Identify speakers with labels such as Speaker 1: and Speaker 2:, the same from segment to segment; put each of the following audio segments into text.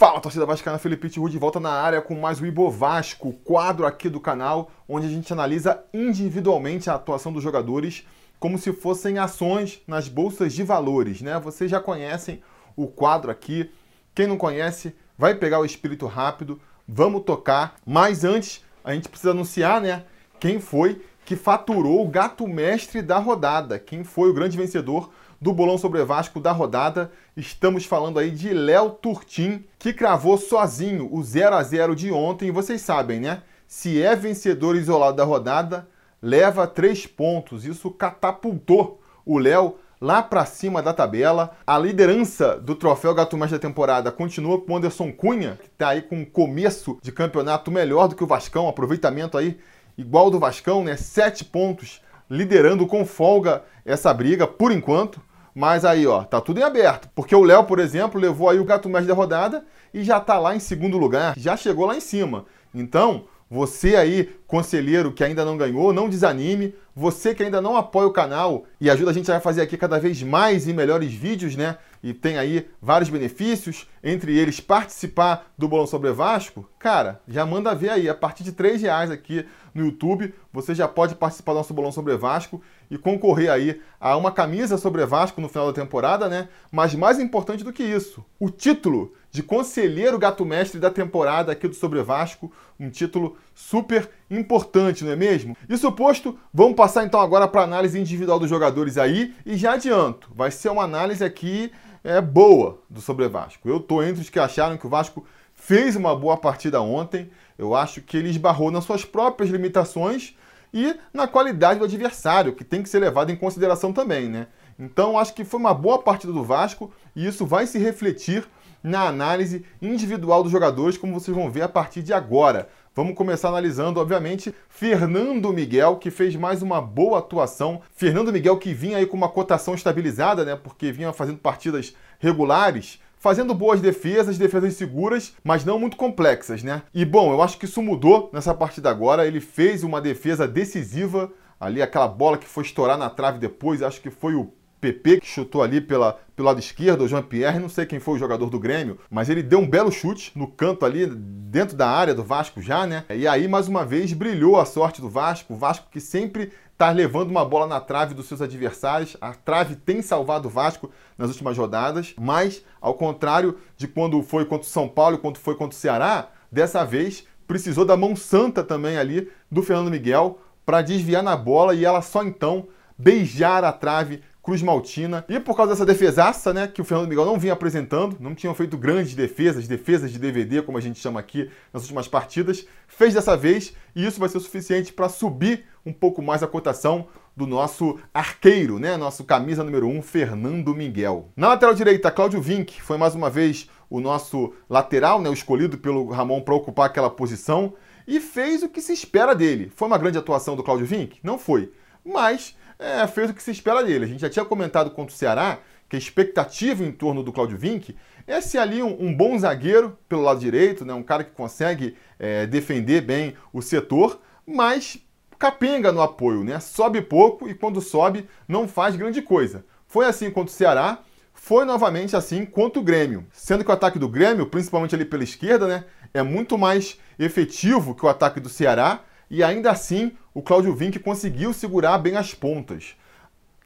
Speaker 1: Fala, torcida vascaína, Felipe Tiru de volta na área com mais o Ibo Vasco, quadro aqui do canal, onde a gente analisa individualmente a atuação dos jogadores como se fossem ações nas bolsas de valores, né? Vocês já conhecem o quadro aqui. Quem não conhece, vai pegar o espírito rápido, vamos tocar. Mas antes, a gente precisa anunciar, né, quem foi que faturou o gato mestre da rodada, quem foi o grande vencedor do Bolão sobre Vasco da rodada. Estamos falando aí de Léo Turtim, que cravou sozinho o 0 a 0 de ontem. Vocês sabem, né? Se é vencedor isolado da rodada, leva três pontos. Isso catapultou o Léo lá para cima da tabela. A liderança do troféu Gato Mais da temporada continua com o Anderson Cunha, que está aí com um começo de campeonato melhor do que o Vascão, aproveitamento aí igual do Vascão, né? Sete pontos, liderando com folga essa briga por enquanto. Mas aí, ó, tá tudo em aberto. Porque o Léo, por exemplo, levou aí o gato médio da rodada e já tá lá em segundo lugar, já chegou lá em cima. Então, você aí, conselheiro que ainda não ganhou, não desanime. Você que ainda não apoia o canal e ajuda a gente a fazer aqui cada vez mais e melhores vídeos, né? E tem aí vários benefícios, entre eles participar do Bolão Sobre Vasco. Cara, já manda ver aí, a partir de 3 reais aqui no YouTube, você já pode participar do nosso Bolão Sobre Vasco e concorrer aí a uma camisa sobre Vasco no final da temporada, né? Mas mais importante do que isso, o título de conselheiro gato mestre da temporada aqui do Sobre Vasco, um título super importante, não é mesmo? Isso posto, vamos passar então agora para a análise individual dos jogadores aí e já adianto, vai ser uma análise aqui é, boa do Sobre Vasco. Eu tô entre os que acharam que o Vasco fez uma boa partida ontem. Eu acho que ele esbarrou nas suas próprias limitações e na qualidade do adversário, que tem que ser levado em consideração também, né? Então, acho que foi uma boa partida do Vasco e isso vai se refletir na análise individual dos jogadores, como vocês vão ver a partir de agora. Vamos começar analisando, obviamente, Fernando Miguel, que fez mais uma boa atuação. Fernando Miguel que vinha aí com uma cotação estabilizada, né? Porque vinha fazendo partidas regulares, fazendo boas defesas, defesas seguras, mas não muito complexas, né? E bom, eu acho que isso mudou nessa partida agora. Ele fez uma defesa decisiva, ali aquela bola que foi estourar na trave depois, acho que foi o PP que chutou ali pela, pelo lado esquerdo, o Jean-Pierre, não sei quem foi o jogador do Grêmio, mas ele deu um belo chute no canto ali, dentro da área do Vasco já, né? E aí, mais uma vez, brilhou a sorte do Vasco, o Vasco que sempre está levando uma bola na trave dos seus adversários. A trave tem salvado o Vasco nas últimas rodadas, mas ao contrário de quando foi contra o São Paulo quando foi contra o Ceará, dessa vez precisou da mão santa também ali do Fernando Miguel para desviar na bola e ela só então beijar a trave Cruz Maltina. E por causa dessa defesaça, né, que o Fernando Miguel não vinha apresentando, não tinham feito grandes defesas, defesas de DVD, como a gente chama aqui nas últimas partidas, fez dessa vez e isso vai ser o suficiente para subir um pouco mais a cotação do nosso arqueiro, né, nosso camisa número 1, um, Fernando Miguel. Na lateral direita, Cláudio Vinck foi mais uma vez o nosso lateral, né, o escolhido pelo Ramon para ocupar aquela posição e fez o que se espera dele. Foi uma grande atuação do Cláudio Vinck? Não foi. Mas é, fez o que se espera dele. A gente já tinha comentado contra o Ceará que a expectativa em torno do Claudio Vinck é ser ali um, um bom zagueiro pelo lado direito, né, um cara que consegue é, defender bem o setor, mas capenga no apoio, né? Sobe pouco e quando sobe não faz grande coisa. Foi assim contra o Ceará, foi novamente assim contra o Grêmio. Sendo que o ataque do Grêmio, principalmente ali pela esquerda, né, é muito mais efetivo que o ataque do Ceará e ainda assim o Claudio Vinck conseguiu segurar bem as pontas.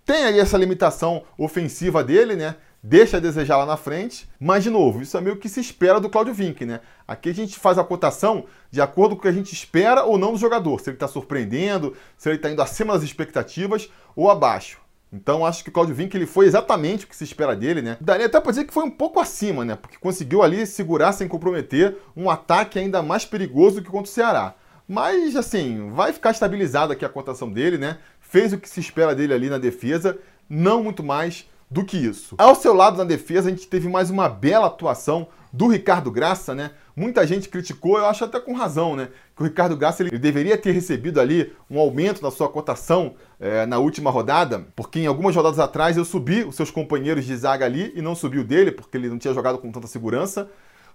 Speaker 1: Tem aí essa limitação ofensiva dele, né? Deixa a desejar lá na frente, mas de novo, isso é meio que se espera do Claudio Vinck, né? Aqui a gente faz a cotação de acordo com o que a gente espera ou não do jogador, se ele está surpreendendo, se ele está indo acima das expectativas ou abaixo. Então acho que o Claudio Vinck ele foi exatamente o que se espera dele, né? Daria até para dizer que foi um pouco acima, né? Porque conseguiu ali segurar sem comprometer um ataque ainda mais perigoso do que contra o Ceará. Mas, assim, vai ficar estabilizada aqui a cotação dele, né? Fez o que se espera dele ali na defesa, não muito mais do que isso. Ao seu lado na defesa, a gente teve mais uma bela atuação do Ricardo Graça, né? Muita gente criticou, eu acho até com razão, né? Que o Ricardo Graça ele, deveria ter recebido ali um aumento na sua cotação é, na última rodada, porque em algumas rodadas atrás eu subi os seus companheiros de zaga ali e não subi o dele, porque ele não tinha jogado com tanta segurança.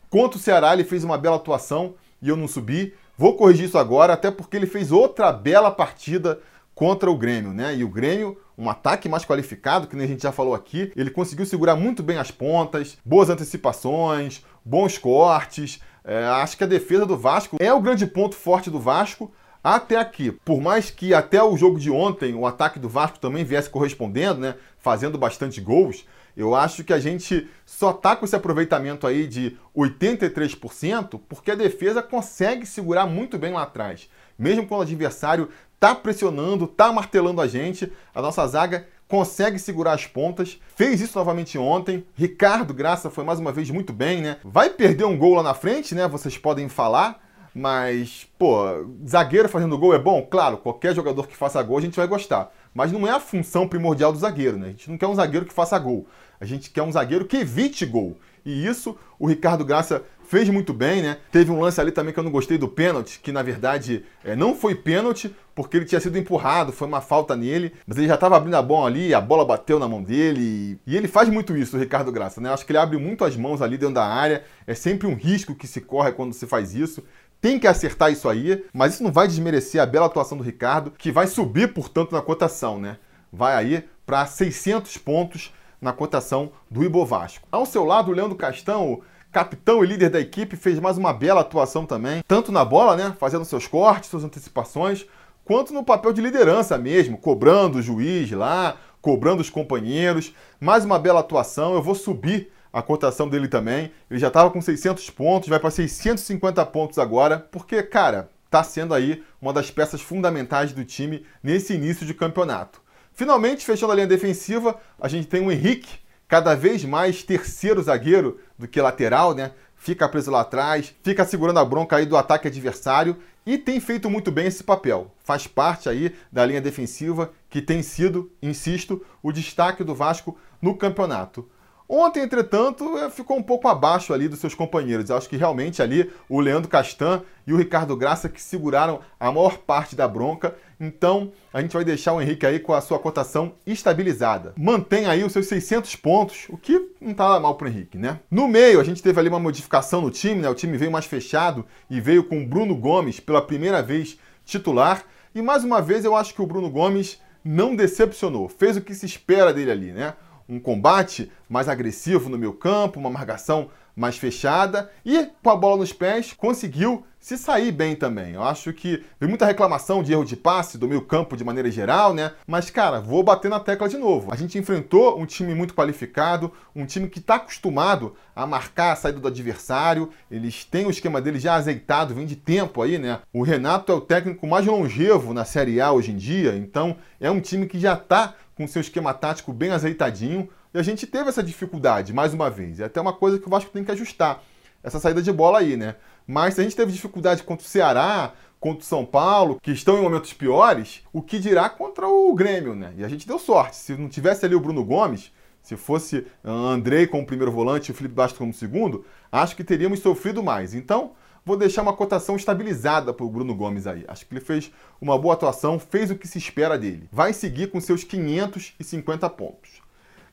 Speaker 1: Quanto o Ceará, ele fez uma bela atuação e eu não subi. Vou corrigir isso agora, até porque ele fez outra bela partida contra o Grêmio, né? E o Grêmio, um ataque mais qualificado, que nem a gente já falou aqui, ele conseguiu segurar muito bem as pontas, boas antecipações, bons cortes. É, acho que a defesa do Vasco é o grande ponto forte do Vasco até aqui. Por mais que até o jogo de ontem o ataque do Vasco também viesse correspondendo, né? Fazendo bastante gols. Eu acho que a gente só tá com esse aproveitamento aí de 83% porque a defesa consegue segurar muito bem lá atrás. Mesmo quando o adversário tá pressionando, tá martelando a gente, a nossa zaga consegue segurar as pontas. Fez isso novamente ontem. Ricardo Graça foi mais uma vez muito bem, né? Vai perder um gol lá na frente, né? Vocês podem falar. Mas, pô, zagueiro fazendo gol é bom? Claro, qualquer jogador que faça gol a gente vai gostar. Mas não é a função primordial do zagueiro, né? A gente não quer um zagueiro que faça gol. A gente quer um zagueiro que evite gol. E isso o Ricardo Graça fez muito bem, né? Teve um lance ali também que eu não gostei do pênalti, que na verdade é, não foi pênalti, porque ele tinha sido empurrado, foi uma falta nele, mas ele já estava abrindo a bola ali, a bola bateu na mão dele, e, ele faz muito isso, o Ricardo Graça, né? Acho que ele abre muito as mãos ali dentro da área, é sempre um risco que se corre quando se faz isso. Tem que acertar isso aí, mas isso não vai desmerecer a bela atuação do Ricardo, que vai subir, portanto, na cotação, né? Vai aí para 600 pontos na cotação do Ibovasco. Ao seu lado, o Leandro Castão, capitão e líder da equipe, fez mais uma bela atuação também, tanto na bola, né, fazendo seus cortes, suas antecipações, quanto no papel de liderança mesmo, cobrando o juiz lá, cobrando os companheiros. Mais uma bela atuação, eu vou subir a cotação dele também. Ele já estava com 600 pontos, vai para 650 pontos agora, porque, cara, está sendo aí uma das peças fundamentais do time nesse início de campeonato. Finalmente, fechando a linha defensiva, a gente tem o Henrique, cada vez mais terceiro zagueiro do que lateral, né? Fica preso lá atrás, fica segurando a bronca aí do ataque adversário e tem feito muito bem esse papel. Faz parte aí da linha defensiva que tem sido, insisto, o destaque do Vasco no campeonato. Ontem, entretanto, é, ficou um pouco abaixo ali dos seus companheiros. Eu acho que realmente ali o Leandro Castan e o Ricardo Graça que seguraram a maior parte da bronca. Então, a gente vai deixar o Henrique aí com a sua cotação estabilizada. Mantém aí os seus 600 pontos, o que não tá mal pro Henrique, né? No meio, a gente teve ali uma modificação no time, né? O time veio mais fechado e veio com o Bruno Gomes pela primeira vez titular. E mais uma vez, eu acho que o Bruno Gomes não decepcionou. Fez o que se espera dele ali, né? Um combate mais agressivo no meu campo, uma marcação mais fechada e com a bola nos pés conseguiu se sair bem também. Eu acho que vi muita reclamação de erro de passe do meio campo de maneira geral, né? Mas cara, vou bater na tecla de novo. A gente enfrentou um time muito qualificado, um time que está acostumado a marcar a saída do adversário. Eles têm o esquema deles já azeitado, vem de tempo aí, né? O Renato é o técnico mais longevo na Série A hoje em dia, então é um time que já está com seu esquema tático bem azeitadinho. E a gente teve essa dificuldade, mais uma vez. É até uma coisa que o Vasco tem que ajustar. Essa saída de bola aí, né? Mas se a gente teve dificuldade contra o Ceará, contra o São Paulo, que estão em momentos piores, o que dirá contra o Grêmio, né? E a gente deu sorte. Se não tivesse ali o Bruno Gomes, se fosse Andrei como primeiro volante e o Felipe Bastos como segundo, acho que teríamos sofrido mais. Então, vou deixar uma cotação estabilizada para o Bruno Gomes aí. Acho que ele fez uma boa atuação, fez o que se espera dele. Vai seguir com seus 550 pontos.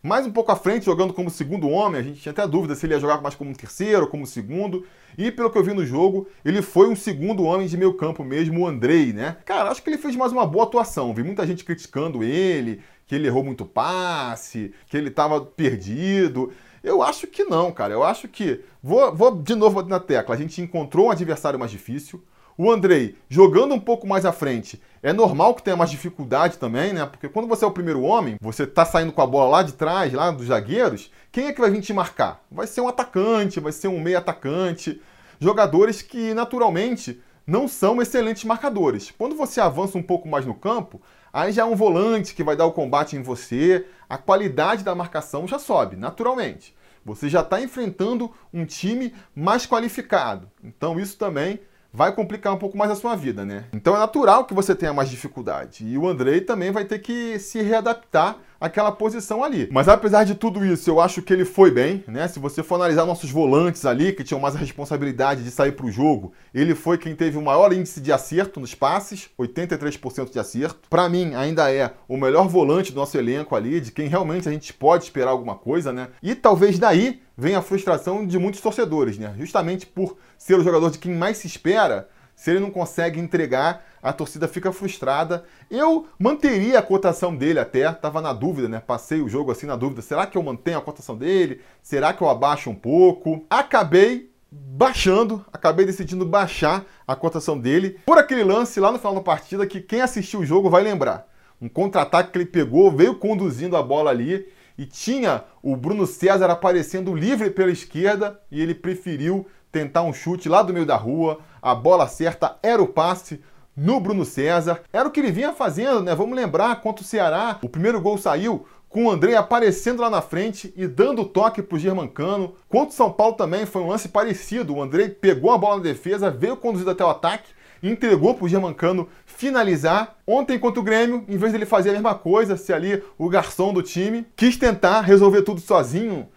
Speaker 1: Mais um pouco à frente, jogando como segundo homem, a gente tinha até dúvida se ele ia jogar mais como terceiro como segundo. E pelo que eu vi no jogo, ele foi um segundo homem de meio campo mesmo, o Andrei, né? Cara, acho que ele fez mais uma boa atuação. Vi muita gente criticando ele, que ele errou muito passe, que ele estava perdido. Eu acho que não, cara. Eu acho que. Vou, vou de novo na tecla. A gente encontrou um adversário mais difícil. O Andrei, jogando um pouco mais à frente, é normal que tenha mais dificuldade também, né? Porque quando você é o primeiro homem, você tá saindo com a bola lá de trás, lá dos zagueiros, quem é que vai vir te marcar? Vai ser um atacante, vai ser um meio atacante. Jogadores que, naturalmente, não são excelentes marcadores. Quando você avança um pouco mais no campo, aí já é um volante que vai dar o combate em você, a qualidade da marcação já sobe, naturalmente. Você já está enfrentando um time mais qualificado. Então isso também vai complicar um pouco mais a sua vida, né? Então é natural que você tenha mais dificuldade. E o Andrei também vai ter que se readaptar aquela posição ali. Mas apesar de tudo isso, eu acho que ele foi bem, né? Se você for analisar nossos volantes ali, que tinham mais a responsabilidade de sair para o jogo, ele foi quem teve o maior índice de acerto nos passes, 83% de acerto. Para mim, ainda é o melhor volante do nosso elenco ali, de quem realmente a gente pode esperar alguma coisa, né? E talvez daí venha a frustração de muitos torcedores, né? Justamente por ser o jogador de quem mais se espera, se ele não consegue entregar a torcida fica frustrada. Eu manteria a cotação dele até, tava na dúvida, né? Passei o jogo assim na dúvida. Será que eu mantenho a cotação dele? Será que eu abaixo um pouco? Acabei baixando, acabei decidindo baixar a cotação dele por aquele lance lá no final da partida que quem assistiu o jogo vai lembrar. Um contra-ataque que ele pegou, veio conduzindo a bola ali e tinha o Bruno César aparecendo livre pela esquerda e ele preferiu tentar um chute lá do meio da rua. A bola certa era o passe no Bruno César. Era o que ele vinha fazendo, né? Vamos lembrar contra o Ceará. O primeiro gol saiu com o André aparecendo lá na frente e dando toque para o Germancano. Contra o São Paulo também foi um lance parecido. O André pegou a bola na defesa, veio conduzido até o ataque entregou para o Germancano finalizar. Ontem contra o Grêmio, em vez dele fazer a mesma coisa, ser ali o garçom do time, quis tentar resolver tudo sozinho.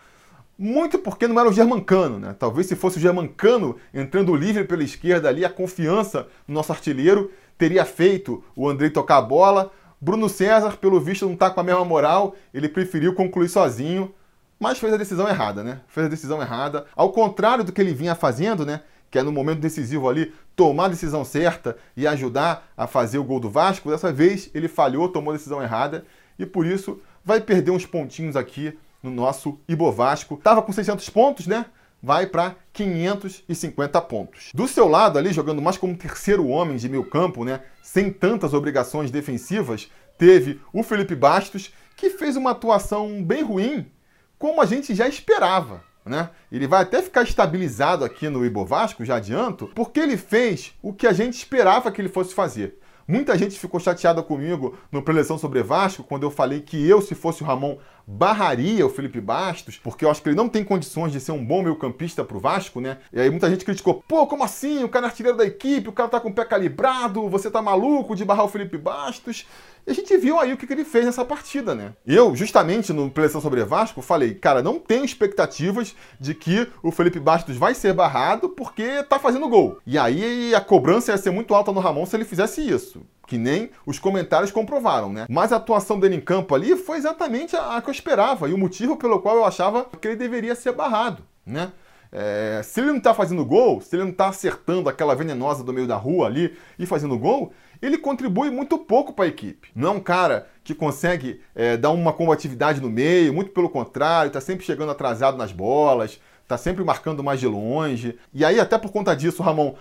Speaker 1: Muito porque não era o Germancano, né? Talvez se fosse o Germancano entrando livre pela esquerda ali, a confiança no nosso artilheiro teria feito o Andrei tocar a bola. Bruno César, pelo visto, não está com a mesma moral, ele preferiu concluir sozinho, mas fez a decisão errada, né? Fez a decisão errada. Ao contrário do que ele vinha fazendo, né? que é no momento decisivo ali, tomar a decisão certa e ajudar a fazer o gol do Vasco, dessa vez ele falhou, tomou a decisão errada e por isso vai perder uns pontinhos aqui no nosso Ibo Vasco. Tava com 600 pontos, né? Vai para 550 pontos. Do seu lado ali, jogando mais como terceiro homem de meio campo, né? Sem tantas obrigações defensivas, teve o Felipe Bastos, que fez uma atuação bem ruim, como a gente já esperava né? Ele vai até ficar estabilizado aqui no Ibovasco, já adianto, porque ele fez o que a gente esperava que ele fosse fazer. Muita gente ficou chateada comigo no Preleção sobre Vasco, quando eu falei que eu, se fosse o Ramon, barraria o Felipe Bastos, porque eu acho que ele não tem condições de ser um bom meio-campista pro Vasco, né? E aí muita gente criticou: pô, como assim? O cara é artilheiro da equipe, o cara tá com o pé calibrado, você tá maluco de barrar o Felipe Bastos. E a gente viu aí o que ele fez nessa partida, né? Eu, justamente no Preleção sobre Vasco, falei, cara, não tenho expectativas de que o Felipe Bastos vai ser barrado porque tá fazendo gol. E aí a cobrança ia ser muito alta no Ramon se ele fizesse isso que nem os comentários comprovaram, né? Mas a atuação dele em campo ali foi exatamente a, que eu esperava e o motivo pelo qual eu achava que ele deveria ser barrado, né? É, se ele não está fazendo gol, se ele não está acertando aquela venenosa do meio da rua ali e fazendo gol, ele contribui muito pouco para a equipe. Não é um cara que consegue é, dar uma combatividade no meio, muito pelo contrário, está sempre chegando atrasado nas bolas, está sempre marcando mais de longe. E aí, até por conta disso, Ramon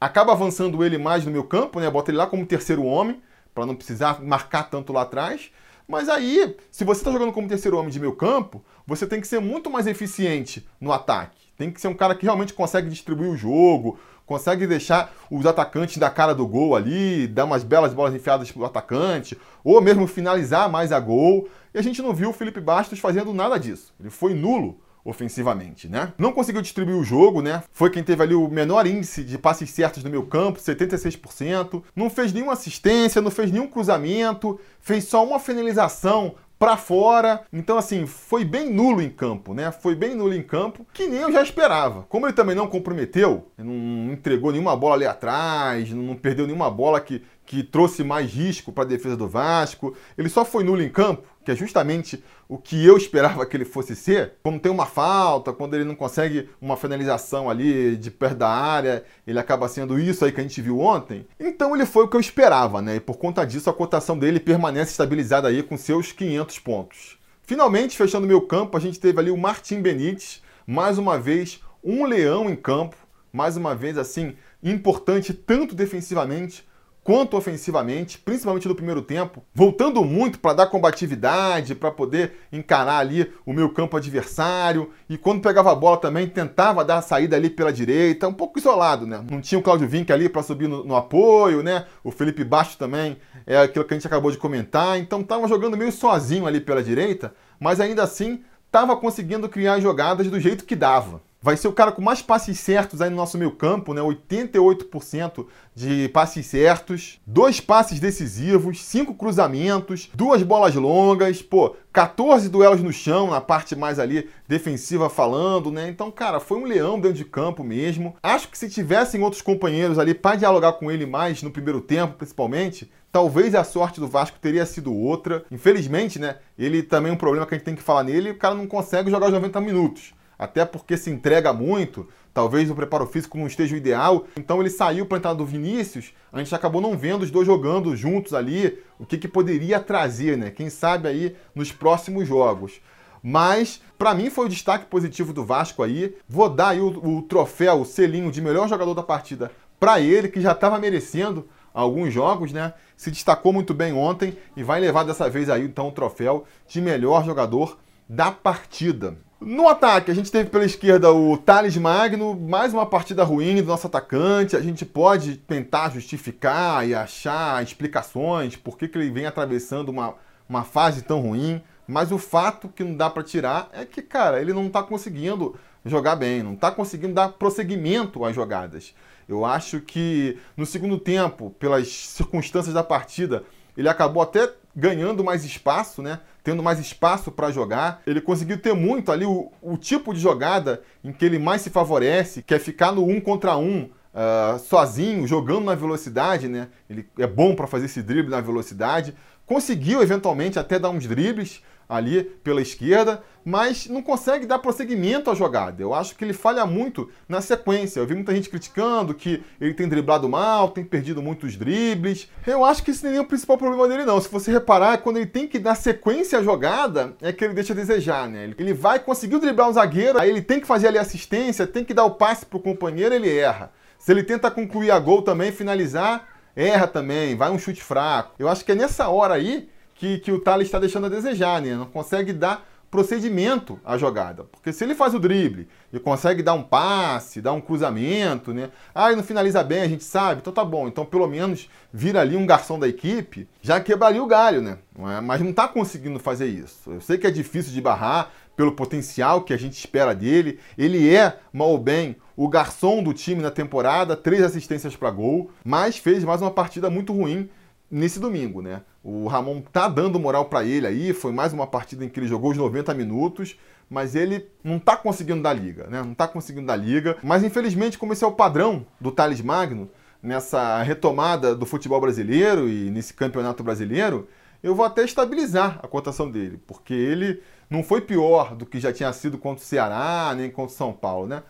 Speaker 1: acaba avançando ele mais no meu campo, né? Bota ele lá como terceiro homem, para não precisar marcar tanto lá atrás. Mas aí, se você está jogando como terceiro homem de meio campo, você tem que ser muito mais eficiente no ataque. Tem que ser um cara que realmente consegue distribuir o jogo, consegue deixar os atacantes da cara do gol ali, dar umas belas bolas enfiadas pro atacante, ou mesmo finalizar mais a gol. E a gente não viu o Felipe Bastos fazendo nada disso. Ele foi nulo ofensivamente, né? Não conseguiu distribuir o jogo, né? Foi quem teve ali o menor índice de passes certos no meu campo, 76%. Não fez nenhuma assistência, não fez nenhum cruzamento, fez só uma finalização para fora. Então, assim, foi bem nulo em campo, né? Foi bem nulo em campo, que nem eu já esperava. Como ele também não comprometeu, não entregou nenhuma bola ali atrás, não perdeu nenhuma bola que, que trouxe mais risco para a defesa do Vasco, ele só foi nulo em campo, que é justamente o que eu esperava que ele fosse ser, quando tem uma falta, quando ele não consegue uma finalização ali de perto da área, ele acaba sendo isso aí que a gente viu ontem. Então ele foi o que eu esperava, né? E por conta disso a cotação dele permanece estabilizada aí com seus 500 pontos. Finalmente, fechando meu campo, a gente teve ali o Martim Benítez, mais uma vez um leão em campo, mais uma vez assim, importante tanto defensivamente quanto ofensivamente, principalmente no primeiro tempo, voltando muito para dar combatividade, para poder encarar ali o meu campo adversário, e quando pegava a bola também tentava dar a saída ali pela direita, um pouco isolado, né? Não tinha o Claudio Vinck ali para subir no, no, apoio, né? O Felipe Baixo também é aquilo que a gente acabou de comentar, então estava jogando meio sozinho ali pela direita, mas ainda assim estava conseguindo criar jogadas do jeito que dava vai ser o cara com mais passes certos aí no nosso meio campo, né? 88% de passes certos, dois passes decisivos, cinco cruzamentos, duas bolas longas, pô, 14 duelos no chão, na parte mais ali defensiva falando, né? Então, cara, foi um leão dentro de campo mesmo. Acho que se tivessem outros companheiros ali para dialogar com ele mais no primeiro tempo, principalmente, talvez a sorte do Vasco teria sido outra. Infelizmente, né? Ele também é um problema que a gente tem que falar nele, o cara não consegue jogar os 90 minutos. Até porque se entrega muito, talvez o preparo físico não esteja o ideal. Então ele saiu para entrar do Vinícius, a gente acabou não vendo os dois jogando juntos ali, o que, que poderia trazer, né? Quem sabe aí nos próximos jogos. Mas, para mim, foi o destaque positivo do Vasco aí. Vou dar aí o, o troféu, o selinho de melhor jogador da partida para ele, que já estava merecendo alguns jogos, né? Se destacou muito bem ontem e vai levar dessa vez aí então o troféu de melhor jogador da partida. No ataque, a gente teve pela esquerda o Thales Magno, mais uma partida ruim do nosso atacante. A gente pode tentar justificar e achar explicações por que, que ele vem atravessando uma, uma fase tão ruim. Mas o fato que não dá para tirar é que, cara, ele não está conseguindo jogar bem, não está conseguindo dar prosseguimento às jogadas. Eu acho que no segundo tempo, pelas circunstâncias da partida, ele acabou até ganhando mais espaço, né? Tendo mais espaço para jogar. Ele conseguiu ter muito ali o, o, tipo de jogada em que ele mais se favorece, que é ficar no um contra um, uh, sozinho, jogando na velocidade, né? Ele é bom para fazer esse drible na velocidade. Conseguiu eventualmente até dar uns dribles, ali pela esquerda, mas não consegue dar prosseguimento à jogada. Eu acho que ele falha muito na sequência. Eu vi muita gente criticando que ele tem driblado mal, tem perdido muitos dribles. Eu acho que esse nem é o principal problema dele, não. Se você reparar, quando ele tem que dar sequência à jogada, é que ele deixa a desejar, né? Ele vai conseguir driblar o zagueiro, aí ele tem que fazer ali assistência, tem que dar o passe pro companheiro, ele erra. Se ele tenta concluir a gol também, finalizar, erra também, vai um chute fraco. Eu acho que é nessa hora aí que, que o Thales está deixando a desejar, né? Não consegue dar procedimento à jogada. Porque se ele faz o drible e consegue dar um passe, dar um cruzamento, né? Ah, e não finaliza bem, a gente sabe, então tá bom. Então pelo menos vira ali um garçom da equipe, já quebraria o galho, né? Mas não está conseguindo fazer isso. Eu sei que é difícil de barrar pelo potencial que a gente espera dele. Ele é, mal ou bem, o garçom do time na temporada, três assistências para gol, mas fez mais uma partida muito ruim nesse domingo, né? O Ramon tá dando moral para ele aí, foi mais uma partida em que ele jogou os 90 minutos, mas ele não tá conseguindo dar liga, né? Não tá conseguindo dar liga, mas infelizmente como esse é o padrão do Thales Magno nessa retomada do futebol brasileiro e nesse campeonato brasileiro, eu vou até estabilizar a cotação dele, porque ele não foi pior do que já tinha sido contra o Ceará, nem contra o São Paulo, né?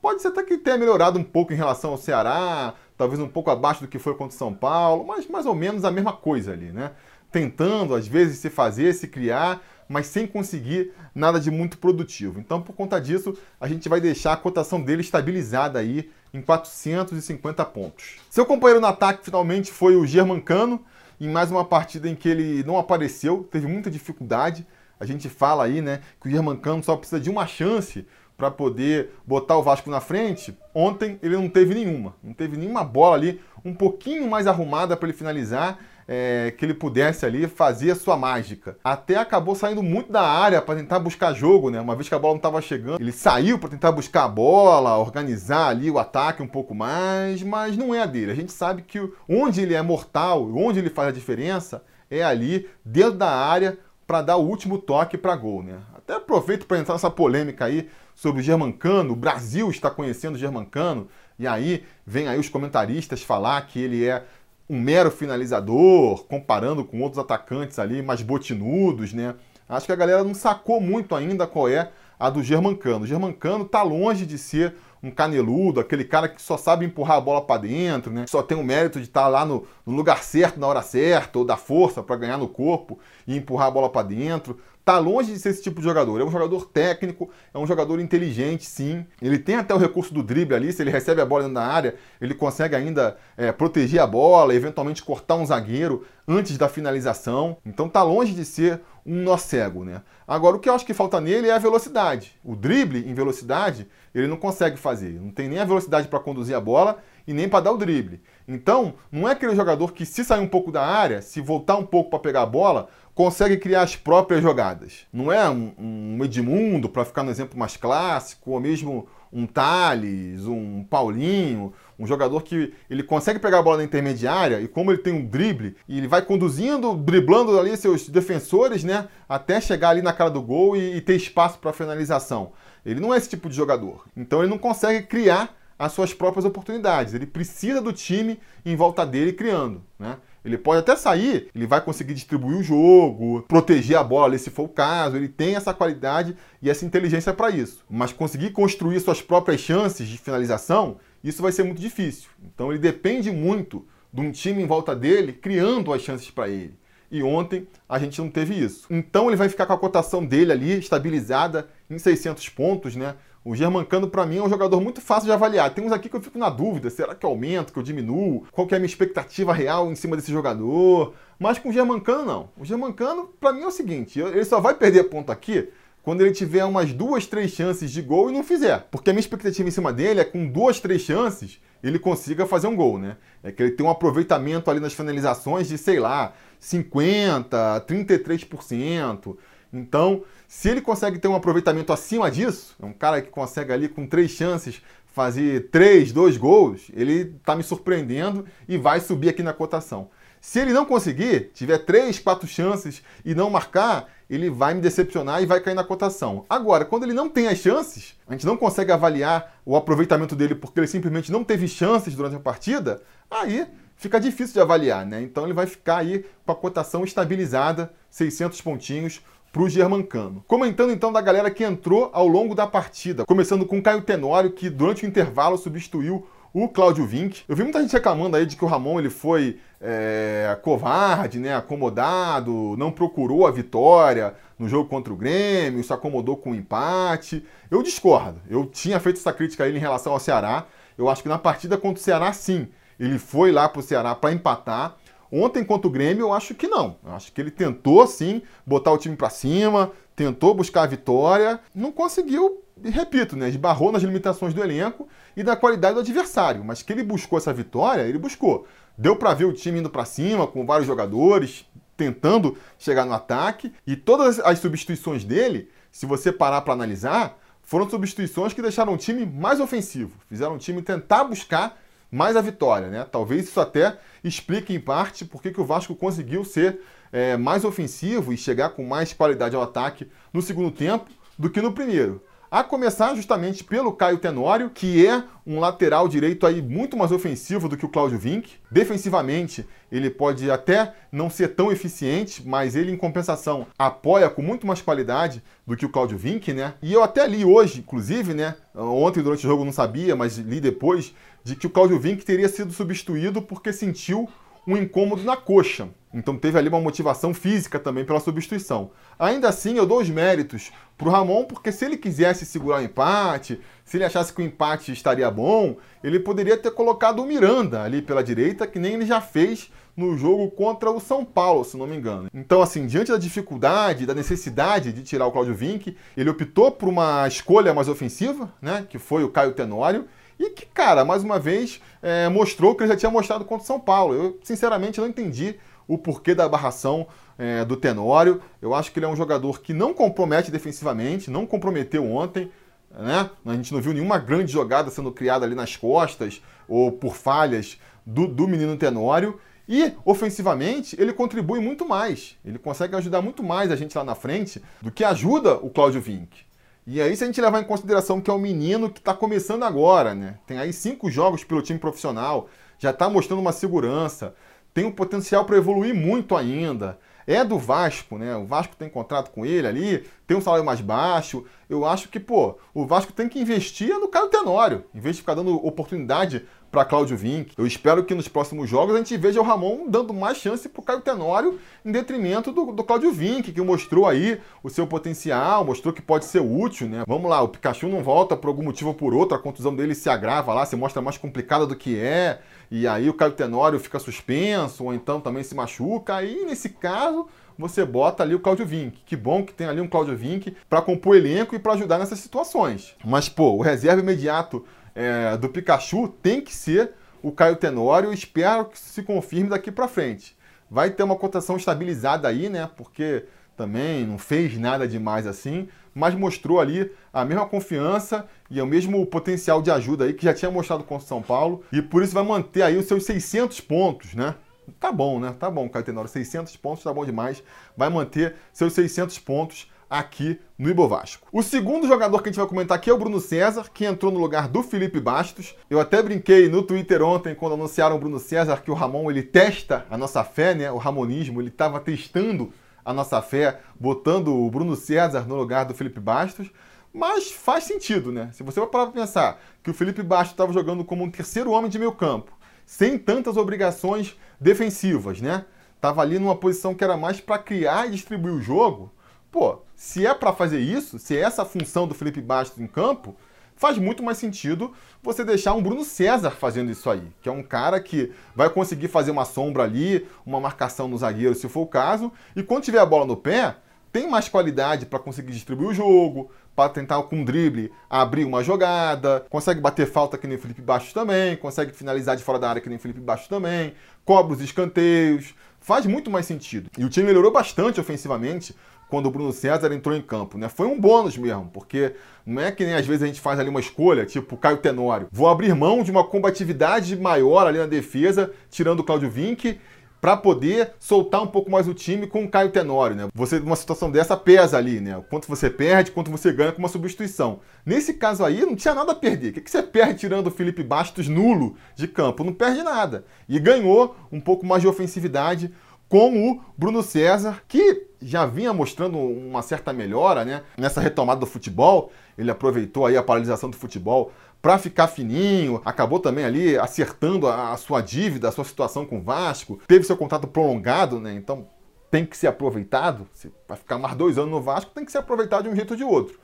Speaker 1: Pode ser até que tenha melhorado um pouco em relação ao Ceará, talvez um pouco abaixo do que foi contra o São Paulo, mas mais ou menos a mesma coisa ali, né? Tentando, às vezes, se fazer, se criar, mas sem conseguir nada de muito produtivo. Então, por conta disso, a gente vai deixar a cotação dele estabilizada aí em 450 pontos. Seu companheiro no ataque finalmente foi o Germancano, em mais uma partida em que ele não apareceu, teve muita dificuldade. A gente fala aí, né, que o Germancano só precisa de uma chance para poder botar o Vasco na frente. Ontem ele não teve nenhuma, não teve nenhuma bola ali um pouquinho mais arrumada para ele finalizar, é, que ele pudesse ali fazer a sua mágica. Até acabou saindo muito da área para tentar buscar jogo, né? Uma vez que a bola não estava chegando, ele saiu para tentar buscar a bola, organizar ali o ataque um pouco mais, mas não é a dele. A gente sabe que onde ele é mortal, onde ele faz a diferença, é ali dentro da área para dar o último toque para gol, né? Até aproveito para entrar nessa polêmica aí sobre o Germancano, o Brasil está conhecendo o Germancano, e aí vem aí os comentaristas falar que ele é um mero finalizador, comparando com outros atacantes ali mais botinudos, né? Acho que a galera não sacou muito ainda qual é a do Germancano. O Germancano está longe de ser um caneludo, aquele cara que só sabe empurrar a bola para dentro, né? Só tem o mérito de estar tá lá no, no, lugar certo, na hora certa, ou da força para ganhar no corpo e empurrar a bola para dentro. Tá longe de ser esse tipo de jogador. É um jogador técnico, é um jogador inteligente, sim. Ele tem até o recurso do drible ali. Se ele recebe a bola dentro da área, ele consegue ainda é, proteger a bola, eventualmente cortar um zagueiro antes da finalização. Então tá longe de ser um nó cego, né? Agora, o que eu acho que falta nele é a velocidade. O drible em velocidade, ele não consegue fazer. Não tem nem a velocidade para conduzir a bola e nem para dar o drible. Então, não é aquele jogador que, se sair um pouco da área, se voltar um pouco para pegar a bola, consegue criar as próprias jogadas. Não é um, um Edmundo, para ficar no exemplo mais clássico, ou mesmo um Thales, um Paulinho, um jogador que ele consegue pegar a bola na intermediária e como ele tem um drible, ele vai conduzindo, driblando ali seus defensores, né, até chegar ali na cara do gol e, e ter espaço para finalização. Ele não é esse tipo de jogador. Então ele não consegue criar as suas próprias oportunidades. Ele precisa do time em volta dele criando, né? Ele pode até sair, ele vai conseguir distribuir o jogo, proteger a bola se for o caso, ele tem essa qualidade e essa inteligência para isso. Mas conseguir construir suas próprias chances de finalização, isso vai ser muito difícil. Então ele depende muito de um time em volta dele criando as chances para ele. E ontem a gente não teve isso. Então ele vai ficar com a cotação dele ali estabilizada em 600 pontos, né? O Germancano, para mim, é um jogador muito fácil de avaliar. Tem uns aqui que eu fico na dúvida: será que eu aumento, que eu diminuo? Qual que é a minha expectativa real em cima desse jogador? Mas com o Germancano, não. O Germancano, para mim, é o seguinte: ele só vai perder ponto aqui quando ele tiver umas duas, três chances de gol e não fizer. Porque a minha expectativa em cima dele é com duas, três chances ele consiga fazer um gol, né? É que ele tem um aproveitamento ali nas finalizações de, sei lá, 50, 33%. Então, se ele consegue ter um aproveitamento acima disso, é um cara que consegue ali com três chances fazer três, dois gols, ele está me surpreendendo e vai subir aqui na cotação. Se ele não conseguir, tiver três, quatro chances e não marcar, ele vai me decepcionar e vai cair na cotação. Agora, quando ele não tem as chances, a gente não consegue avaliar o aproveitamento dele porque ele simplesmente não teve chances durante a partida, aí fica difícil de avaliar, né? Então ele vai ficar aí com a cotação estabilizada, 600 pontinhos, para o Germancano. Comentando então da galera que entrou ao longo da partida, começando com Caio Tenório, que durante o intervalo substituiu o Cláudio Vinck. Eu vi muita gente reclamando aí de que o Ramon ele foi é, covarde, né, acomodado, não procurou a vitória no jogo contra o Grêmio, se acomodou com o empate. Eu discordo. Eu tinha feito essa crítica a ele em relação ao Ceará. Eu acho que na partida contra o Ceará, sim, ele foi lá para o Ceará para empatar. Ontem contra o Grêmio, eu acho que não. Eu acho que ele tentou sim botar o time para cima, tentou buscar a vitória, não conseguiu, repito, né, esbarrou nas limitações do elenco e da qualidade do adversário, mas que ele buscou essa vitória, ele buscou. Deu para ver o time indo para cima com vários jogadores, tentando chegar no ataque, e todas as substituições dele, se você parar para analisar, foram substituições que deixaram o time mais ofensivo, fizeram o time tentar buscar mais a vitória, né? Talvez isso até explique em parte por que o Vasco conseguiu ser é, mais ofensivo e chegar com mais qualidade ao ataque no segundo tempo do que no primeiro. A começar justamente pelo Caio Tenório, que é um lateral direito aí muito mais ofensivo do que o Cláudio Vinck. Defensivamente, ele pode até não ser tão eficiente, mas ele, em compensação, apoia com muito mais qualidade do que o Cláudio Vinck, né? E eu até li hoje, inclusive, né? Ontem durante o jogo não sabia, mas li depois, de que o Cláudio Vinck teria sido substituído porque sentiu um incômodo na coxa. Então teve ali uma motivação física também pela substituição. Ainda assim, eu dou os méritos para o Ramon, porque se ele quisesse segurar o empate, se ele achasse que o empate estaria bom, ele poderia ter colocado o Miranda ali pela direita, que nem ele já fez no jogo contra o São Paulo, se não me engano. Então, assim, diante da dificuldade, da necessidade de tirar o Cláudio Vinck, ele optou por uma escolha mais ofensiva, né, que foi o Caio Tenório, e que, cara, mais uma vez, é, mostrou que ele já tinha mostrado contra o São Paulo. Eu, sinceramente, não entendi o porquê da barração é, do Tenório. Eu acho que ele é um jogador que não compromete defensivamente, não comprometeu ontem. Né? A gente não viu nenhuma grande jogada sendo criada ali nas costas ou por falhas do, do menino Tenório. E, ofensivamente, ele contribui muito mais. Ele consegue ajudar muito mais a gente lá na frente do que ajuda o Cláudio Vinck. E aí, se a gente levar em consideração que é um menino que está começando agora, né? Tem aí cinco jogos pelo time profissional, já está mostrando uma segurança, tem um potencial para evoluir muito ainda. É do Vasco, né? O Vasco tem contrato com ele ali, tem um salário mais baixo. Eu acho que, pô, o Vasco tem que investir no Caio Tenório, em vez de ficar dando oportunidade para Cláudio Vinck. Eu espero que nos próximos jogos a gente veja o Ramon dando mais chance para o Caio Tenório em detrimento do, do Cláudio Vinck, que mostrou aí o seu potencial, mostrou que pode ser útil, né? Vamos lá, o Pikachu não volta por algum motivo ou por outro, a contusão dele se agrava lá, se mostra mais complicada do que é, e aí o Caio Tenório fica suspenso, ou então também se machuca, aí nesse caso você bota ali o Claudio Vinck. Que bom que tem ali um Claudio Vinck para compor elenco e para ajudar nessas situações. Mas, pô, o reserva imediato é, do Pikachu tem que ser o Caio Tenório. Espero que se confirme daqui para frente. Vai ter uma cotação estabilizada aí, né? Porque também não fez nada demais assim, mas mostrou ali a mesma confiança e o mesmo potencial de ajuda aí que já tinha mostrado com o São Paulo e por isso vai manter aí os seus 600 pontos, né? Tá bom, né? Tá bom, Caio Tenório, 600 pontos tá bom demais. Vai manter seus 600 pontos aqui no Ibovasco. O segundo jogador que a gente vai comentar aqui é o Bruno César, que entrou no lugar do Felipe Bastos. Eu até brinquei no Twitter ontem, quando anunciaram o Bruno César, que o Ramon ele testa a nossa fé, né? O ramonismo, ele estava testando a nossa fé, botando o Bruno César no lugar do Felipe Bastos. Mas faz sentido, né? Se você parar para pensar que o Felipe Bastos estava jogando como um terceiro homem de meio campo, sem tantas obrigações defensivas, né? Tava ali numa posição que era mais para criar e distribuir o jogo. Pô, se é para fazer isso, se é essa a função do Felipe Bastos em campo, faz muito mais sentido você deixar um Bruno César fazendo isso aí, que é um cara que vai conseguir fazer uma sombra ali, uma marcação no zagueiro, se for o caso, e quando tiver a bola no pé, tem mais qualidade para conseguir distribuir o jogo, para tentar com um drible abrir uma jogada, consegue bater falta que nem Felipe Bastos também, consegue finalizar de fora da área que nem Felipe Bastos também, cobra os escanteios, faz muito mais sentido. E o time melhorou bastante ofensivamente quando o Bruno César entrou em campo, né? Foi um bônus mesmo, porque não é que nem às vezes a gente faz ali uma escolha, tipo Caio Tenório. Vou abrir mão de uma combatividade maior ali na defesa, tirando o Claudio Vinck, para poder soltar um pouco mais o time com o Caio Tenório, né? Você numa situação dessa pesa ali, né? Quanto você perde, quanto você ganha com uma substituição. Nesse caso aí, não tinha nada a perder. O que, que você perde tirando o Felipe Bastos nulo de campo? Não perde nada. E ganhou um pouco mais de ofensividade com o Bruno César, que já vinha mostrando uma certa melhora, né? Nessa retomada do futebol, ele aproveitou aí a paralisação do futebol para ficar fininho, acabou também ali acertando a, a, sua dívida, a sua situação com o Vasco, teve seu contrato prolongado, né? Então tem que ser aproveitado. Vai ficar mais dois anos no Vasco, tem que ser aproveitado de um jeito ou de outro.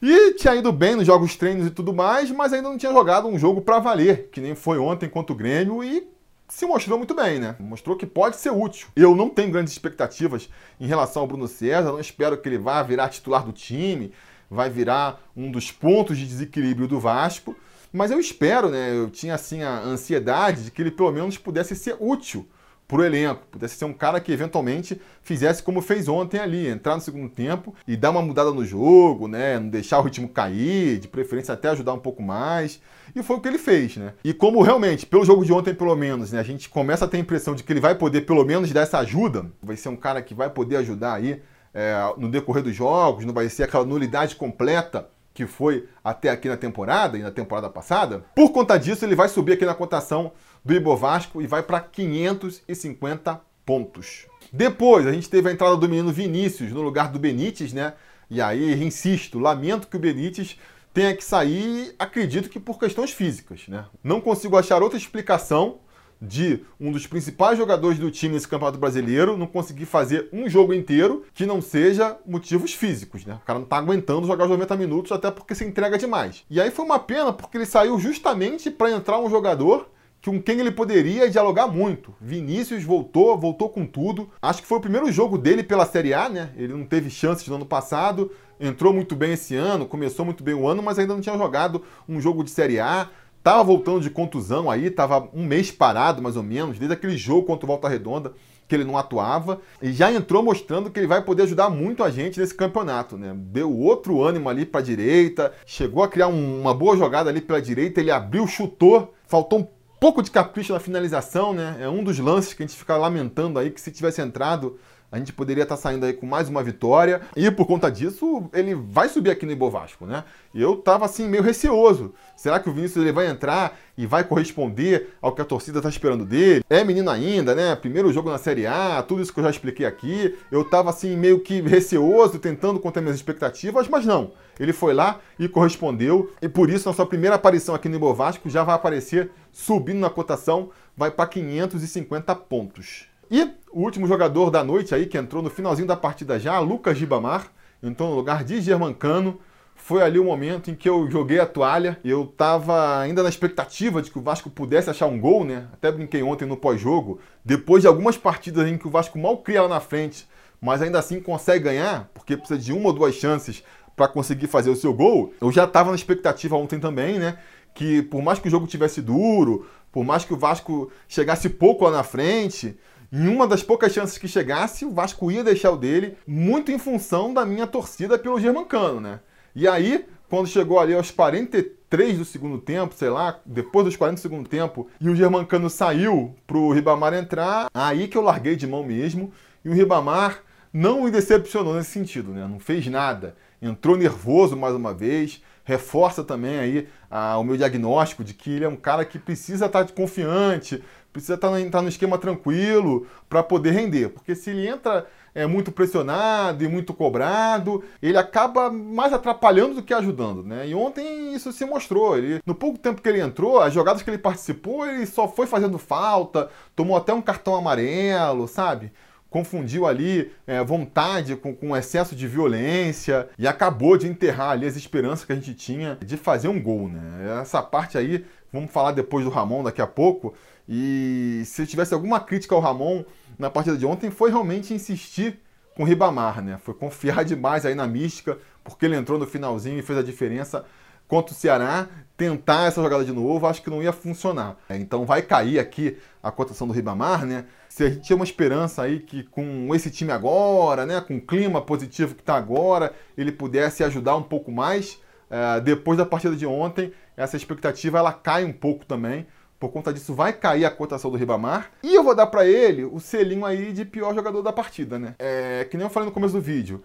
Speaker 1: E tinha ido bem nos jogos treinos e tudo mais, mas ainda não tinha jogado um jogo para valer, que nem foi ontem contra o Grêmio e se mostrou muito bem, né? Mostrou que pode ser útil. Eu não tenho grandes expectativas em relação ao Bruno César, não espero que ele vá virar titular do time, vai virar um dos pontos de desequilíbrio do Vasco, mas eu espero, né? Eu tinha assim a ansiedade de que ele pelo menos pudesse ser útil para o elenco, pudesse ser um cara que eventualmente fizesse como fez ontem ali, entrar no segundo tempo e dar uma mudada no jogo, né? Não deixar o ritmo cair, de preferência até ajudar um pouco mais. E foi o que ele fez, né? E como realmente, pelo jogo de ontem pelo menos, né, a gente começa a ter a impressão de que ele vai poder pelo menos dar essa ajuda, vai ser um cara que vai poder ajudar aí é, no decorrer dos jogos, não vai ser aquela nulidade completa que foi até aqui na temporada e na temporada passada. Por conta disso, ele vai subir aqui na cotação do Ibovasco e vai para 550 pontos. Depois, a gente teve a entrada do menino Vinícius no lugar do Benítez, né? E aí, insisto, lamento que o Benítez tenha que sair, acredito que por questões físicas, né? Não consigo achar outra explicação de um dos principais jogadores do time nesse Campeonato Brasileiro não conseguir fazer um jogo inteiro que não seja motivos físicos, né? O cara não tá aguentando jogar os 90 minutos até porque se entrega demais. E aí foi uma pena porque ele saiu justamente para entrar um jogador com quem ele poderia dialogar muito. Vinícius voltou, voltou com tudo. Acho que foi o primeiro jogo dele pela Série A, né? Ele não teve chances no ano passado, entrou muito bem esse ano, começou muito bem o ano, mas ainda não tinha jogado um jogo de Série A. Tava voltando de contusão aí, tava um mês parado mais ou menos, desde aquele jogo contra o Volta Redonda que ele não atuava e já entrou mostrando que ele vai poder ajudar muito a gente nesse campeonato, né? Deu outro ânimo ali para direita, chegou a criar um, uma boa jogada ali pela direita, ele abriu, chutou, faltou um pouco de capricho na finalização, né? É um dos lances que a gente fica lamentando aí que se tivesse entrado a gente poderia estar tá saindo aí com mais uma vitória. E por conta disso, ele vai subir aqui no Ibovasco, né? Eu tava assim meio receoso. Será que o Vinícius ele vai entrar e vai corresponder ao que a torcida tá esperando dele? É menino ainda, né? Primeiro jogo na Série A, tudo isso que eu já expliquei aqui. Eu tava assim meio que receoso, tentando conter minhas expectativas, mas não. Ele foi lá e correspondeu. E por isso, na sua primeira aparição aqui no Ibovasco, já vai aparecer subindo na cotação, vai para 550 pontos. E o último jogador da noite aí, que entrou no finalzinho da partida já, Lucas Gibamar, entrou no lugar de Germancano. Foi ali o momento em que eu joguei a toalha. Eu estava ainda na expectativa de que o Vasco pudesse achar um gol, né? Até brinquei ontem no pós-jogo. Depois de algumas partidas em que o Vasco mal cria lá na frente, mas ainda assim consegue ganhar, porque precisa de uma ou duas chances para conseguir fazer o seu gol. Eu já estava na expectativa ontem também, né? Que por mais que o jogo tivesse duro, por mais que o Vasco chegasse pouco lá na frente, em uma das poucas chances que chegasse, o Vasco ia deixar o dele, muito em função da minha torcida pelo Germancano, né? E aí, quando chegou ali aos 43 do segundo tempo, sei lá, depois dos 40 do segundo tempo, e o Germancano saiu pro Ribamar entrar, aí que eu larguei de mão mesmo, e o Ribamar não me decepcionou nesse sentido, né? Não fez nada. Entrou nervoso mais uma vez, reforça também aí ah, o meu diagnóstico de que ele é um cara que precisa estar confiante, precisa estar, estar no esquema tranquilo para poder render. Porque se ele entra é, muito pressionado e muito cobrado, ele acaba mais atrapalhando do que ajudando, né? E ontem isso se mostrou. Ele, no pouco tempo que ele entrou, as jogadas que ele participou, ele só foi fazendo falta, tomou até um cartão amarelo, sabe? Confundiu ali é, vontade com, com excesso de violência e acabou de enterrar ali as esperanças que a gente tinha de fazer um gol, né? Essa parte aí, vamos falar depois do Ramon daqui a pouco. E se tivesse alguma crítica ao Ramon na partida de ontem, foi realmente insistir com o Ribamar, né? Foi confiar demais aí na mística, porque ele entrou no finalzinho e fez a diferença contra o Ceará, tentar essa jogada de novo, acho que não ia funcionar. É, então vai cair aqui a cotação do Ribamar, né? Se a gente tinha uma esperança aí que com esse time agora, né, com o clima positivo que está agora, ele pudesse ajudar um pouco mais, é, depois da partida de ontem, essa expectativa ela cai um pouco também. Por conta disso, vai cair a cotação do Ribamar. E eu vou dar para ele o selinho aí de pior jogador da partida, né? É, que nem eu falei no começo do vídeo.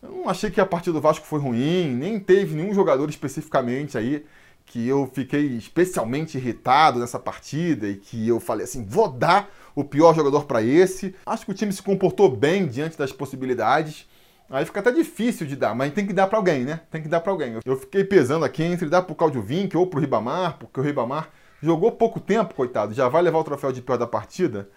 Speaker 1: Eu não achei que a partida do Vasco foi ruim, nem teve nenhum jogador especificamente aí que eu fiquei especialmente irritado nessa partida e que eu falei assim, vou dar o pior jogador para esse. Acho que o time se comportou bem diante das possibilidades. Aí fica até difícil de dar, mas tem que dar para alguém, né? Tem que dar para alguém. Eu fiquei pesando aqui entre dar pro Claudio Vinck ou pro Ribamar, porque o Ribamar jogou pouco tempo, coitado, já vai levar o troféu de pior da partida.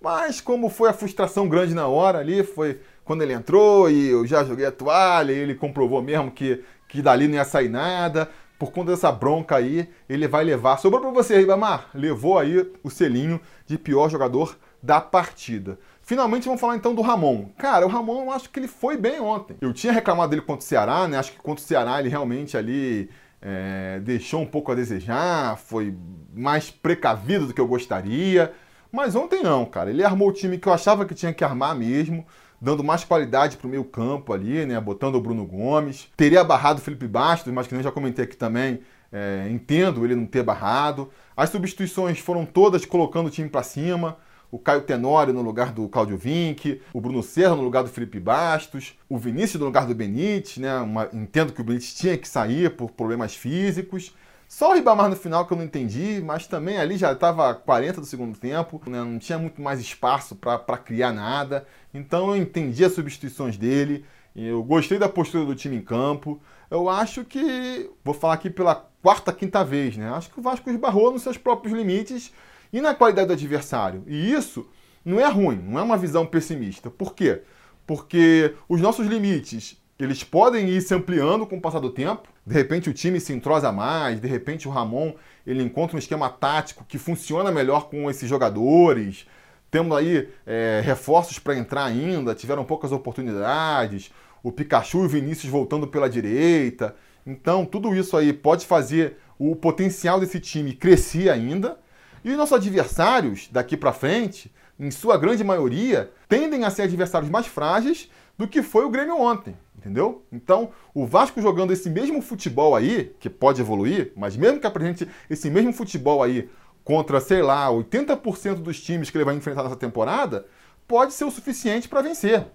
Speaker 1: Mas como foi a frustração grande na hora ali, foi quando ele entrou e eu já joguei a toalha, e ele comprovou mesmo que, que dali não ia sair nada. Por conta dessa bronca aí, ele vai levar. Sobrou para você, Ribamar. Levou aí o selinho de pior jogador da partida. Finalmente vamos falar então do Ramon. Cara, o Ramon eu acho que ele foi bem ontem. Eu tinha reclamado dele contra o Ceará, né? Acho que contra o Ceará ele realmente ali é, deixou um pouco a desejar, foi mais precavido do que eu gostaria. Mas ontem não, cara. Ele armou o time que eu achava que tinha que armar mesmo dando mais qualidade para o meio campo ali, né? Botando o Bruno Gomes. Teria barrado o Felipe Bastos, mas que nem já comentei aqui também, é, entendo ele não ter barrado. As substituições foram todas colocando o time para cima. O Caio Tenório no lugar do Claudio Vinck, o Bruno Serra no lugar do Felipe Bastos, o Vinícius no lugar do Benítez, né? Uma, entendo que o Benítez tinha que sair por problemas físicos. Só o Ribamar no final que eu não entendi, mas também ali já estava 40 do segundo tempo, né? não tinha muito mais espaço para criar nada. Então eu entendi as substituições dele, eu gostei da postura do time em campo. Eu acho que, vou falar aqui pela quarta, quinta vez, né? Acho que o Vasco esbarrou nos seus próprios limites e na qualidade do adversário. E isso não é ruim, não é uma visão pessimista. Por quê? Porque os nossos limites eles podem ir se ampliando com o passar do tempo. De repente o time se entrosa mais, de repente o Ramon ele encontra um esquema tático que funciona melhor com esses jogadores. Temos aí é, reforços para entrar ainda, tiveram poucas oportunidades. O Pikachu e o Vinícius voltando pela direita. Então, tudo isso aí pode fazer o potencial desse time crescer ainda. E os nossos adversários, daqui para frente, em sua grande maioria, tendem a ser adversários mais frágeis do que foi o Grêmio ontem. Entendeu? Então, o Vasco jogando esse mesmo futebol aí, que pode evoluir, mas mesmo que apresente esse mesmo futebol aí contra, sei lá, 80% dos times que ele vai enfrentar nessa temporada, pode ser o suficiente para vencer.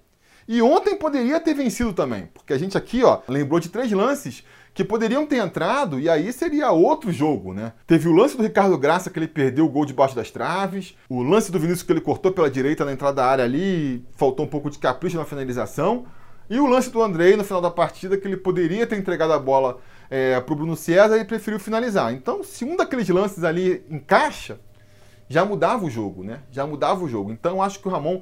Speaker 1: E ontem poderia ter vencido também, porque a gente aqui, ó, lembrou de três lances que poderiam ter entrado e aí seria outro jogo, né? Teve o lance do Ricardo Graça que ele perdeu o gol debaixo das traves, o lance do Vinícius que ele cortou pela direita na entrada da área ali, faltou um pouco de capricho na finalização. E o lance do Andrei no final da partida, que ele poderia ter entregado a bola é, para o Bruno César e preferiu finalizar. Então, se um daqueles lances ali encaixa, já mudava o jogo, né? Já mudava o jogo. Então, acho que o Ramon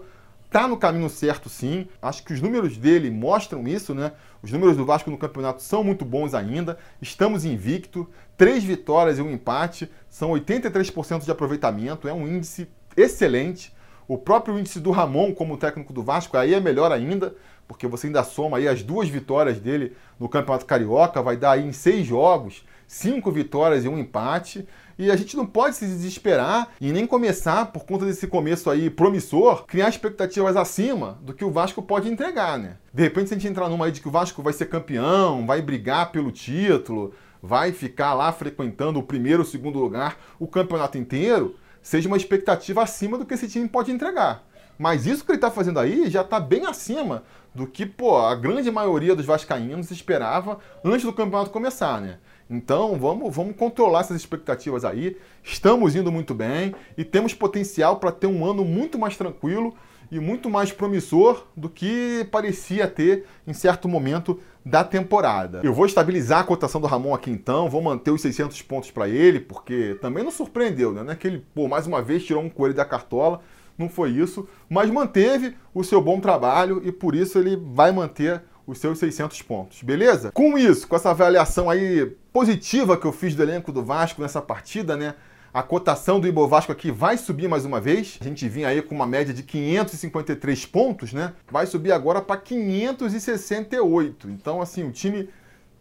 Speaker 1: tá no caminho certo, sim. Acho que os números dele mostram isso, né? Os números do Vasco no campeonato são muito bons ainda. Estamos invicto, três vitórias e um empate, são 83% de aproveitamento, é um índice excelente. O próprio índice do Ramon como técnico do Vasco aí é melhor ainda porque você ainda soma aí as duas vitórias dele no Campeonato Carioca, vai dar aí em seis jogos, cinco vitórias e um empate. E a gente não pode se desesperar e nem começar, por conta desse começo aí promissor, criar expectativas acima do que o Vasco pode entregar, né? De repente, se a gente entrar numa aí de que o Vasco vai ser campeão, vai brigar pelo título, vai ficar lá frequentando o primeiro, o segundo lugar, o campeonato inteiro, seja uma expectativa acima do que esse time pode entregar. Mas isso que ele está fazendo aí já está bem acima do que pô, a grande maioria dos vascaínos esperava antes do campeonato começar, né? Então vamos, vamos controlar essas expectativas aí. Estamos indo muito bem e temos potencial para ter um ano muito mais tranquilo e muito mais promissor do que parecia ter em certo momento da temporada. Eu vou estabilizar a cotação do Ramon aqui então, vou manter os 600 pontos para ele, porque também não surpreendeu, né? Não é que ele, pô, mais uma vez tirou um coelho da cartola, não foi isso, mas manteve o seu bom trabalho e por isso ele vai manter os seus 600 pontos, beleza? Com isso, com essa avaliação aí positiva que eu fiz do elenco do Vasco nessa partida, né? A cotação do Ibovasco aqui vai subir mais uma vez. A gente vinha aí com uma média de 553 pontos, né? Vai subir agora para 568. Então, assim, o time,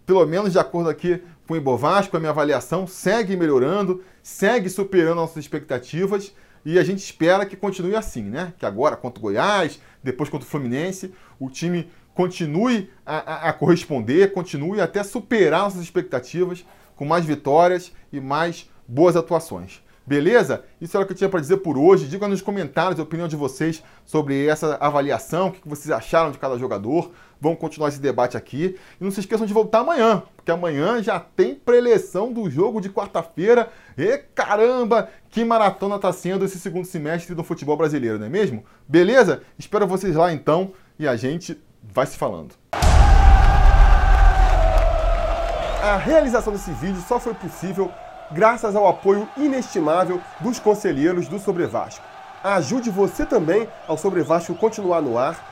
Speaker 1: pelo menos de acordo aqui com o Ibovasco, a minha avaliação segue melhorando, segue superando nossas expectativas e a gente espera que continue assim, né? Que agora contra o Goiás, depois contra o Fluminense, o time continue a, a, a corresponder, continue até superar nossas expectativas com mais vitórias e mais boas atuações. Beleza? Isso era o que eu tinha para dizer por hoje. Diga nos comentários a opinião de vocês sobre essa avaliação, o que vocês acharam de cada jogador. Vamos continuar esse debate aqui. E não se esqueçam de voltar amanhã, porque amanhã já tem preleção do jogo de quarta-feira. E caramba, que maratona está sendo esse segundo semestre do futebol brasileiro, não é mesmo? Beleza? Espero vocês lá então e a gente vai se falando. A realização desse vídeo só foi possível graças ao apoio inestimável dos conselheiros do Sobre Vasco. Ajude você também ao Sobre Vasco continuar no ar,